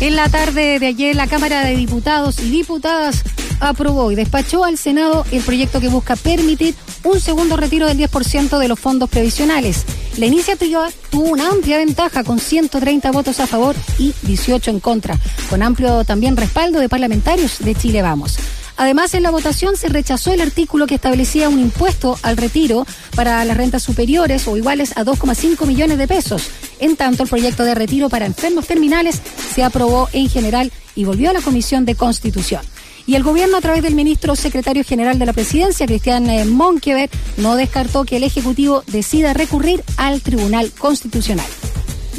En la tarde de ayer, la Cámara de Diputados y Diputadas aprobó y despachó al Senado el proyecto que busca permitir un segundo retiro del 10% de los fondos previsionales. La iniciativa tuvo una amplia ventaja con 130 votos a favor y 18 en contra, con amplio también respaldo de parlamentarios de Chile Vamos. Además, en la votación se rechazó el artículo que establecía un impuesto al retiro para las rentas superiores o iguales a 2,5 millones de pesos. En tanto, el proyecto de retiro para enfermos terminales se aprobó en general y volvió a la Comisión de Constitución. Y el gobierno, a través del ministro secretario general de la presidencia, Cristian eh, Monkever, no descartó que el Ejecutivo decida recurrir al Tribunal Constitucional.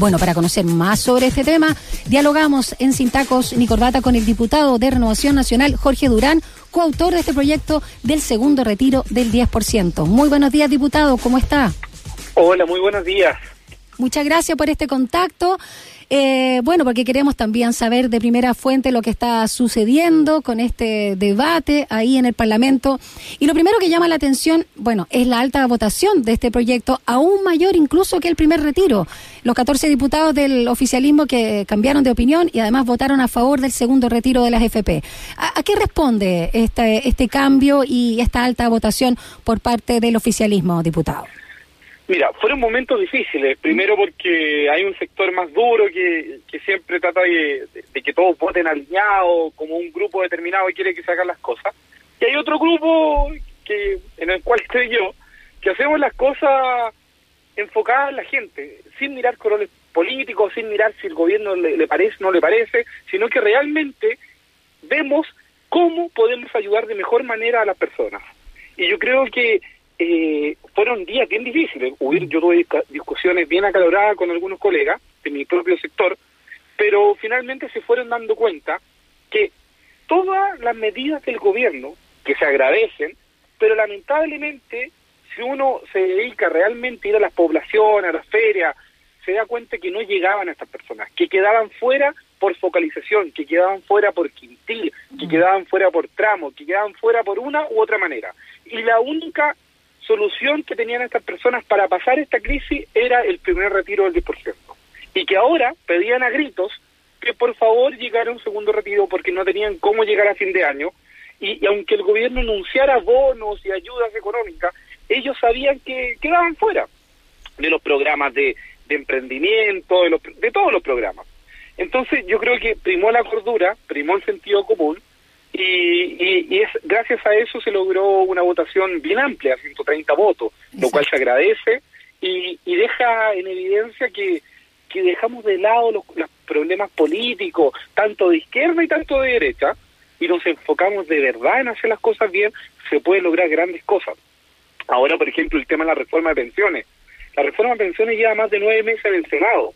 Bueno, para conocer más sobre este tema, dialogamos en Sin Tacos ni Corbata con el diputado de Renovación Nacional, Jorge Durán, coautor de este proyecto del segundo retiro del 10%. Muy buenos días, diputado, ¿cómo está? Hola, muy buenos días. Muchas gracias por este contacto. Eh, bueno, porque queremos también saber de primera fuente lo que está sucediendo con este debate ahí en el Parlamento. Y lo primero que llama la atención, bueno, es la alta votación de este proyecto, aún mayor incluso que el primer retiro. Los 14 diputados del oficialismo que cambiaron de opinión y además votaron a favor del segundo retiro de las FP. ¿A, qué responde este, este cambio y esta alta votación por parte del oficialismo, diputado? Mira, fueron momentos difíciles. Primero porque hay un sector más duro que, siempre trata de, que todos voten alineados, como un grupo determinado y quiere que se hagan las cosas. Y hay otro grupo que en el cual estoy yo, que hacemos las cosas enfocadas en la gente, sin mirar colores políticos, sin mirar si el gobierno le, le parece o no le parece, sino que realmente vemos cómo podemos ayudar de mejor manera a las personas. Y yo creo que eh, fueron días bien difíciles. Yo tuve discusiones bien acaloradas con algunos colegas de mi propio sector, pero finalmente se fueron dando cuenta que todas las medidas del gobierno, que se agradecen, pero lamentablemente si uno se dedica realmente a ir a las poblaciones, a las ferias, se da cuenta que no llegaban a estas personas, que quedaban fuera por focalización, que quedaban fuera por quintil, que mm. quedaban fuera por tramo, que quedaban fuera por una u otra manera. Y la única solución que tenían estas personas para pasar esta crisis era el primer retiro del 10%. Y que ahora pedían a gritos que por favor llegara un segundo retiro porque no tenían cómo llegar a fin de año. Y, aunque el gobierno anunciara bonos y ayudas económicas, ellos sabían que quedaban fuera de los programas de, emprendimiento, de, de todos los programas. Entonces yo creo que primó la cordura, primó el sentido común y, es gracias a eso se logró una votación bien amplia, 130 votos, lo cual se agradece y, deja en evidencia que, que dejamos de lado los, los, problemas políticos, tanto de izquierda y tanto de derecha, y nos enfocamos de verdad en hacer las cosas bien, se pueden lograr grandes cosas. Ahora, por ejemplo, el tema de la reforma de pensiones. La reforma de pensiones lleva más de nueve meses en el Senado,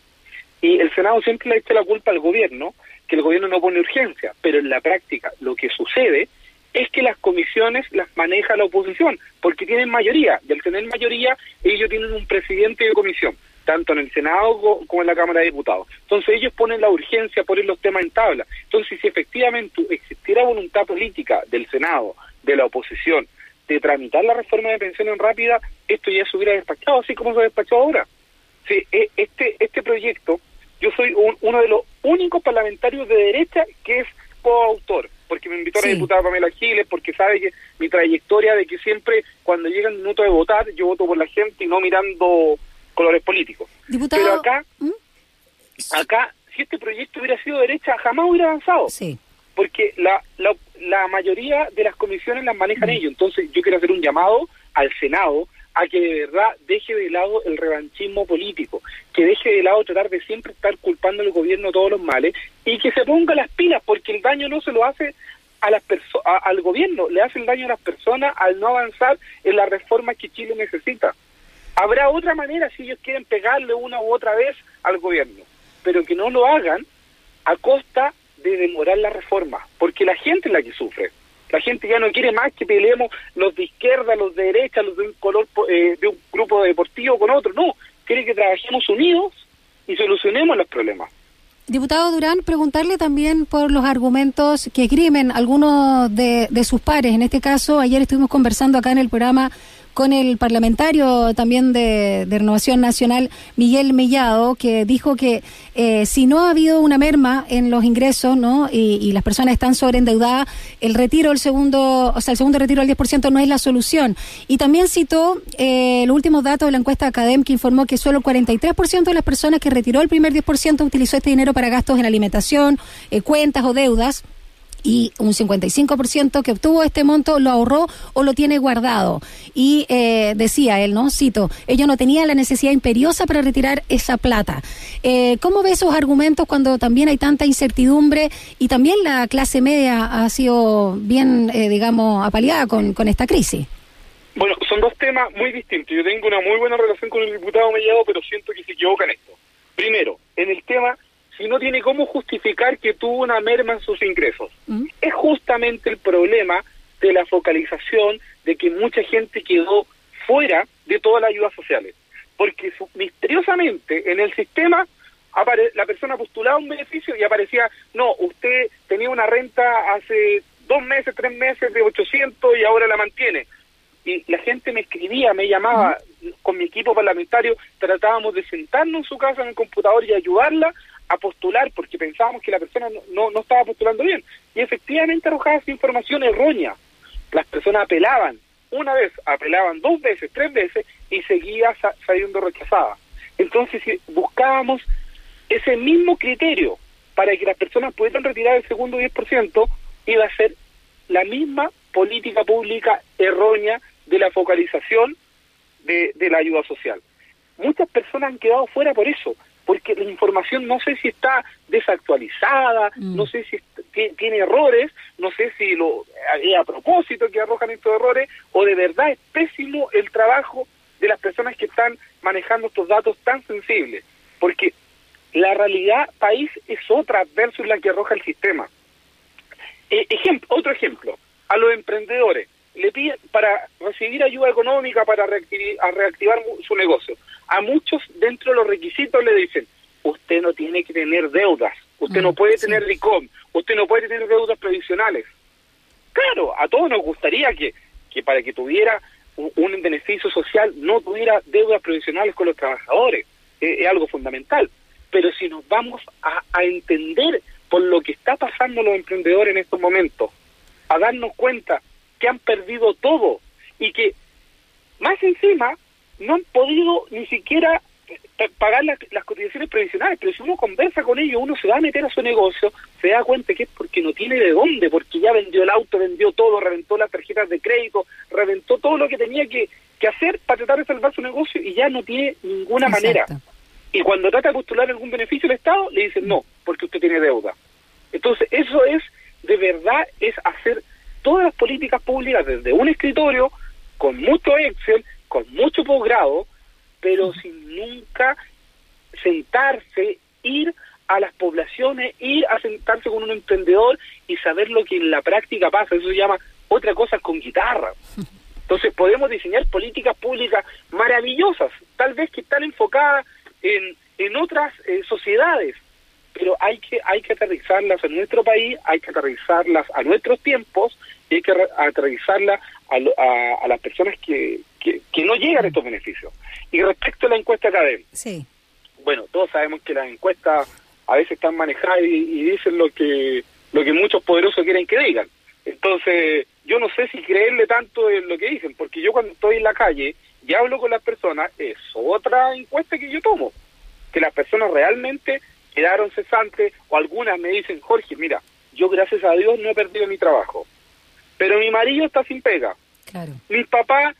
y el Senado siempre le ha hecho la culpa al gobierno, que el gobierno no pone urgencia, pero en la práctica lo que sucede es que las comisiones las maneja la oposición, porque tienen mayoría, y al tener mayoría ellos tienen un presidente de comisión, tanto en el Senado como en la Cámara de Diputados. Entonces ellos ponen la urgencia, ponen los temas en tabla. Entonces si efectivamente existiera voluntad política del Senado, de la oposición, de tramitar la reforma de pensiones rápida, esto ya se hubiera despachado, así como se ha despachado ahora. Sí, e, este, este proyecto yo soy uno de los únicos parlamentarios de derecha que es coautor, porque me invitó a la diputada Pamela Giles, porque sabe que mi trayectoria de que siempre cuando llega el minuto de votar, yo voto por la gente y no mirando colores políticos. Pero acá, ¿Mm? acá, si este proyecto hubiera sido derecha, jamás hubiera avanzado. Sí. Porque la, la, la mayoría de las comisiones las manejan mm. ellos. Entonces yo quiero hacer un llamado al Senado a que de verdad deje de lado el revanchismo político, que deje de lado tratar de siempre estar culpando al gobierno todos los males y que se ponga las pilas, porque el daño no se lo hace a las al gobierno, le hace el daño a las personas al no avanzar en las reformas que Chile necesita. Habrá otra manera si ellos quieren pegarle una u otra vez al gobierno, pero que no lo hagan a costa de demorar la reforma, porque la gente es la que sufre. La gente ya no quiere más que peleemos los de izquierda, los de derecha, los de un color eh, de un grupo deportivo con otro. No, quiere que trabajemos unidos y solucionemos los problemas. Diputado Durán, preguntarle también por los argumentos que esgrimen algunos de, de sus pares. En este caso, ayer estuvimos conversando acá en el programa con el parlamentario también de, Renovación Nacional, Miguel Mellado, que dijo que eh, si no ha habido una merma en los ingresos ¿no? Y, las personas están sobreendeudadas, el retiro el segundo, o sea, el segundo retiro del 10% no es la solución. Y también citó eh, los últimos datos de la encuesta Academ que informó que solo el 43% de las personas que retiró el primer 10% utilizó este dinero para gastos en alimentación, eh, cuentas o deudas y un 55% que obtuvo este monto lo ahorró o lo tiene guardado. Y eh, decía él, ¿no? Cito, ellos no tenían la necesidad imperiosa para retirar esa plata. Eh, ¿Cómo ve esos argumentos cuando también hay tanta incertidumbre y también la clase media ha sido bien, eh, digamos, apaleada con, con esta crisis? Bueno, son dos temas muy distintos. Yo tengo una muy buena relación con el diputado Mellado, pero siento que se equivoca en esto. Primero, en el tema si no tiene cómo justificar que tuvo una merma en sus ingresos. Mm. Es justamente el problema de la focalización de que mucha gente quedó fuera de todas las ayudas sociales. Porque misteriosamente en el sistema la persona postulaba un beneficio y aparecía, no, usted tenía una renta hace dos meses, tres meses de 800 y ahora la mantiene. Y la gente me escribía, me llamaba con mi equipo parlamentario, tratábamos de sentarnos en su casa en el computador y ayudarla a postular porque pensábamos que la persona no, no, estaba postulando bien. Y efectivamente arrojaba esa información errónea. Las personas apelaban una vez, apelaban dos veces, tres veces y seguía saliendo rechazada. Entonces, si buscábamos ese mismo criterio para que las personas pudieran retirar el segundo 10%, iba a ser la misma política pública errónea de la focalización de, de la ayuda social. Muchas personas han quedado fuera por eso, porque la información no sé si está desactualizada, mm. no sé si tiene errores, no sé si lo a propósito que arrojan estos errores o de verdad es pésimo el trabajo de las personas que están manejando estos datos tan sensibles, porque la realidad país es otra versus la que arroja el sistema. Eh, ejemplo, otro ejemplo, a los emprendedores le piden para recibir ayuda económica para reactivar su negocio a muchos dentro de los requisitos le dicen, usted no tiene que tener deudas, usted no mm, puede tener RICOM, usted no puede tener deudas previsionales. Claro, a todos nos gustaría que, que para que tuviera un, beneficio social no tuviera deudas previsionales con los trabajadores, es, algo fundamental. Pero si nos vamos a, a entender por lo que está pasando los emprendedores en estos momentos, a darnos cuenta que han perdido todo y que más encima no han podido ni siquiera eh, pagar las, cotizaciones previsionales, pero si uno conversa con ellos, uno se va a meter a su negocio, se da cuenta que es porque no tiene de dónde, porque ya vendió el auto, vendió todo, reventó las tarjetas de crédito, reventó todo lo que tenía que, que hacer para tratar de salvar su negocio y ya no tiene ninguna manera. Y cuando trata de postular algún beneficio del Estado, le dicen no, porque usted tiene deuda. Entonces, eso es, de verdad, es hacer todas las políticas públicas desde un escritorio, con mucho Excel, con mucho posgrado, pero sin nunca sentarse, ir a las poblaciones, ir a sentarse con un emprendedor saber lo que en la práctica pasa. Eso se llama otra cosa con guitarra. Entonces podemos diseñar políticas públicas maravillosas, tal vez que están enfocadas en, en otras eh, sociedades, pero hay que hay que aterrizarlas en nuestro país, hay que aterrizarlas a nuestros tiempos y hay que aterrizarlas a, a, las personas que, que, no llegan a estos beneficios. Y respecto a la encuesta académica, sí. bueno, todos sabemos que las encuestas a veces están manejadas y, dicen lo que lo que muchos poderosos quieren que digan. Entonces, yo no sé si creerle tanto en lo que dicen, porque yo cuando estoy en la calle y hablo con las personas, es otra encuesta que yo tomo, que las personas realmente quedaron cesantes o algunas me dicen, Jorge, mira, yo gracias a Dios no he perdido mi trabajo, pero mi marido está sin pega. Claro. Mis papás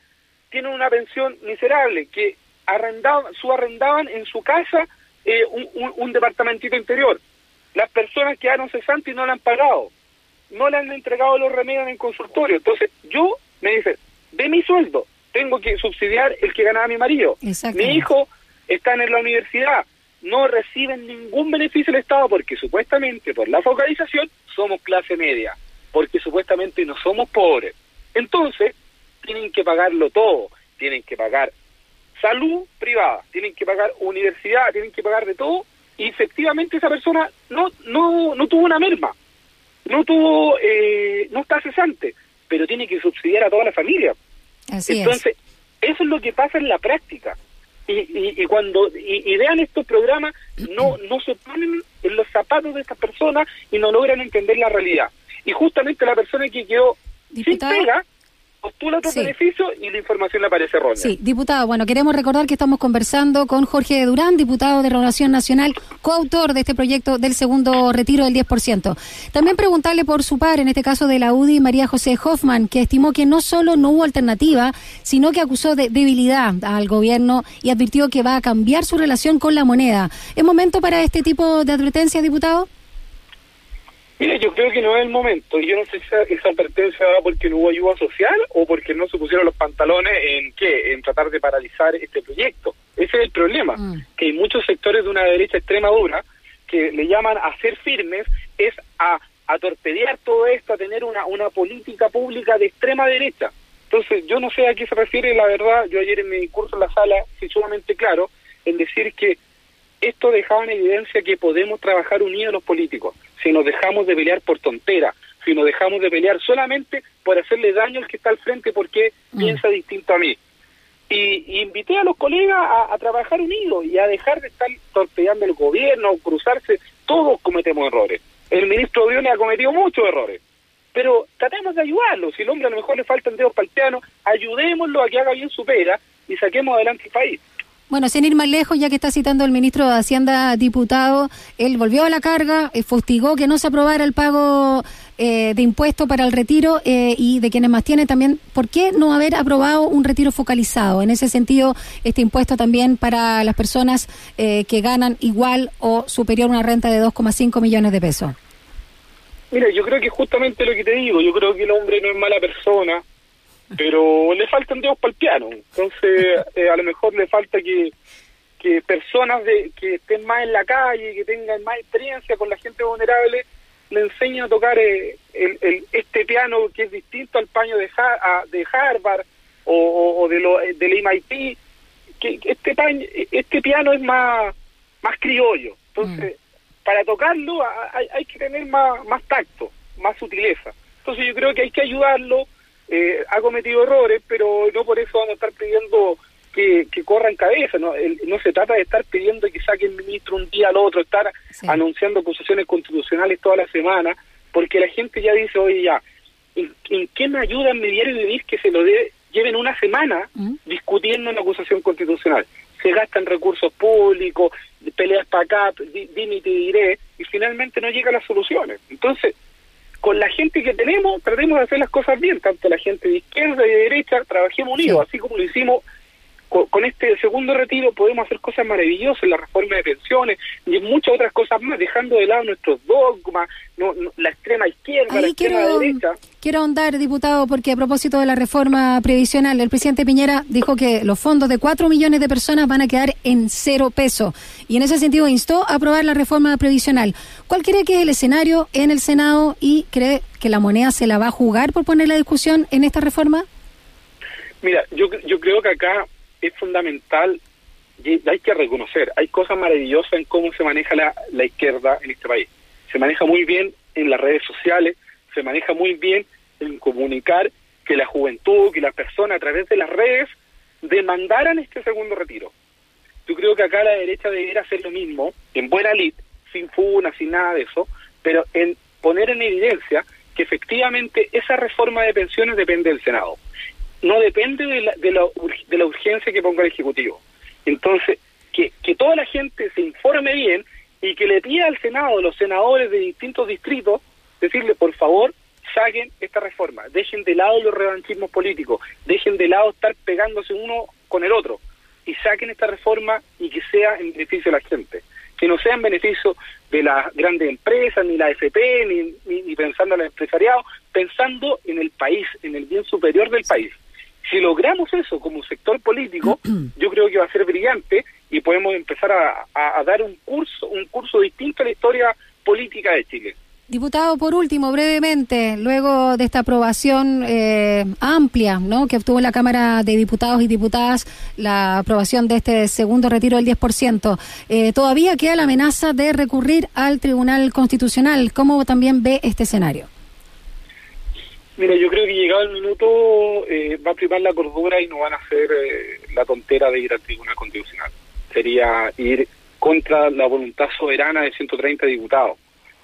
tienen una pensión miserable, que arrendaban, subarrendaban en su casa eh, un, departamentito interior. Las personas quedaron cesantes y no le han pagado. No le han entregado los remedios en el consultorio. Entonces, yo me dice, de mi sueldo, tengo que subsidiar el que ganaba mi marido. Mi hijo está en la universidad, no reciben ningún beneficio del Estado porque supuestamente por la focalización somos clase media, porque supuestamente no somos pobres. Entonces, tienen que pagarlo todo, tienen que pagar salud privada, tienen que pagar universidad, tienen que pagar de todo, y efectivamente esa persona no no no tuvo una merma, no tuvo eh, no está cesante, pero tiene que subsidiar a toda la familia. Así Entonces, Eso es lo que pasa en la práctica. Y, y, cuando idean estos programas, no, no se ponen en los zapatos de estas personas y no logran entender la realidad. Y justamente la persona que quedó sin pega postula otro beneficio y la información le aparece errónea. Sí, diputado, bueno, queremos recordar que estamos conversando con Jorge Durán, diputado de Renovación Nacional, coautor de este proyecto del segundo retiro del 10%. También preguntarle por su par, en este caso de la UDI, María José Hoffman, que estimó que no solo no hubo alternativa, sino que acusó de debilidad al gobierno y advirtió que va a cambiar su relación con la moneda. ¿Es momento para este tipo de advertencias, diputado? Mire, yo creo que no es el momento. Yo no sé si esa, advertencia va porque no hubo ayuda social o porque no se pusieron los pantalones en qué, en tratar de paralizar este proyecto. Ese es el problema, mm. que hay muchos sectores de una derecha extrema dura que le llaman a ser firmes, es a, a torpedear todo esto, a tener una, una política pública de extrema derecha. Entonces, yo no sé a qué se refiere, la verdad, yo ayer en mi discurso en la sala fui sumamente claro en decir que esto dejaba en evidencia que podemos trabajar unidos los políticos, si nos dejamos de pelear por tontera, si nos dejamos de pelear solamente por hacerle daño al que está al frente porque mm. piensa distinto a mí. Y, invité a los colegas a, trabajar unidos y a dejar de estar torpedeando el gobierno, cruzarse, todos cometemos errores. El ministro Briones ha cometido muchos errores, pero tratemos de ayudarlo. Si el hombre a lo mejor le faltan dedos palteanos, ayudémoslo a que haga bien su pega y saquemos adelante el país. Bueno, sin ir más lejos, ya que está citando el ministro de Hacienda, diputado, él volvió a la carga, eh, fustigó que no se aprobara el pago eh, de impuestos para el retiro eh, y de quienes más tienen también. ¿Por qué no haber aprobado un retiro focalizado? En ese sentido, este impuesto también para las personas que ganan igual o superior a una renta de 2,5 millones de pesos. Mira, yo creo que justamente lo que te digo, yo creo que el hombre no es mala persona, pero le faltan dedos para el piano. Entonces, eh, a lo mejor le falta que, que personas de, que estén más en la calle, que tengan más experiencia con la gente vulnerable, le enseñen a tocar eh, el, este piano que es distinto al paño de, de Harvard o, de lo, del MIT, que este, paño, este piano es más, más criollo. Entonces, mm. para tocarlo hay, hay que tener más, más tacto, más sutileza. Entonces yo creo que hay que ayudarlo, eh, ha cometido errores, pero no por eso vamos a estar pidiendo que, que corran cabeza. ¿no? no se trata de estar pidiendo que saquen ministro un día al otro, estar anunciando acusaciones constitucionales toda la semana, porque la gente ya dice, oye, ya, ¿en, qué me ayuda en mi diario vivir que se lo lleven una semana ¿Mm? discutiendo una acusación constitucional? Se gastan recursos públicos, peleas para acá, dime y te diré, y finalmente no llegan las soluciones. Entonces, con la gente que tenemos, tratemos de hacer las cosas bien, tanto la gente de izquierda y de derecha, trabajemos unidos, así como lo hicimos con, este segundo retiro, podemos hacer cosas maravillosas la reforma de pensiones y muchas otras cosas más, dejando de lado nuestros dogmas, no, la extrema izquierda, la extrema derecha. Quiero ahondar, diputado, porque a propósito de la reforma previsional, el presidente Piñera dijo que los fondos de cuatro millones de personas van a quedar en cero peso. Y en ese sentido instó a aprobar la reforma previsional. ¿Cuál cree que es el escenario en el Senado y cree que la moneda se la va a jugar por poner la discusión en esta reforma? Mira, yo, yo creo que acá es fundamental y hay que reconocer, hay cosas maravillosas en cómo se maneja la, la izquierda en este país. Se maneja muy bien en las redes sociales, se maneja muy bien en comunicar que la juventud, que las personas a través de las redes demandaran este segundo retiro. Yo creo que acá la derecha debería hacer lo mismo, en buena lid, sin funa, sin nada de eso, pero en poner en evidencia que efectivamente esa reforma de pensiones depende del Senado no depende de la, de la, de la urgencia que ponga el Ejecutivo. Entonces, que, toda la gente se informe bien y que le pida al Senado, los senadores de distintos distritos, decirle, por favor, saquen esta reforma, dejen de lado los revanchismos políticos, dejen de lado estar pegándose uno con el otro y saquen esta reforma y que sea en beneficio de la gente, que no sea en beneficio de las grandes empresas, ni la FP, ni, ni pensando en el empresariado, pensando en el país, en el bien superior del país. Si logramos eso como sector político, yo creo que va a ser brillante y podemos empezar a, dar un curso, un curso distinto a la historia política de Chile. Diputado, por último, brevemente, luego de esta aprobación eh, amplia ¿no? que obtuvo la Cámara de Diputados y Diputadas, la aprobación de este segundo retiro del 10%, eh, todavía queda la amenaza de recurrir al Tribunal Constitucional. ¿Cómo también ve este escenario? Mira, yo creo que llegado el minuto eh, va a primar la cordura y no van a hacer eh, la tontera de ir al Tribunal Constitucional. Sería ir contra la voluntad soberana de 130 diputados.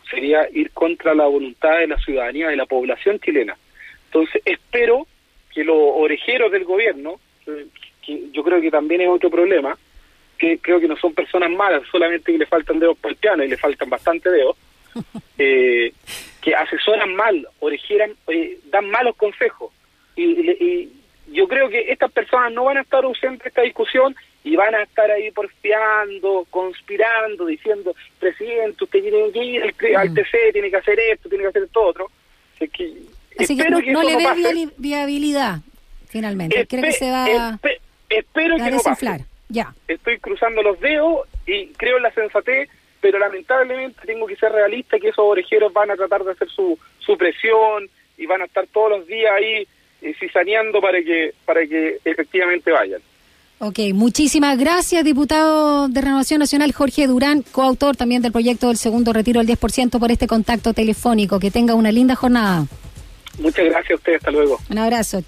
Sería ir contra la voluntad de la ciudadanía, de la población chilena. Entonces, espero que los orejeros del gobierno, eh, que yo creo que también es otro problema, que creo que no son personas malas, solamente que le faltan dedos para el piano y le faltan bastante dedos, eh, que asesoran mal, orejeran, eh, dan malos consejos. Y, yo creo que estas personas no van a estar ausentes de esta discusión y van a estar ahí porfiando, conspirando, diciendo, presidente, usted tiene que ir al, mm. TC, tiene que hacer esto, tiene que hacer esto otro. que, Así que no, le ve viabilidad, finalmente. Creo que se va espero que desinflar. Ya. Estoy cruzando los dedos y creo en la sensatez pero lamentablemente tengo que ser realista que esos orejeros van a tratar de hacer su, su presión y van a estar todos los días ahí eh, cizaneando para que, para que efectivamente vayan. Ok, muchísimas gracias, diputado de Renovación Nacional Jorge Durán, coautor también del proyecto del segundo retiro del 10% por este contacto telefónico. Que tenga una linda jornada. Muchas gracias a usted, hasta luego. Un abrazo.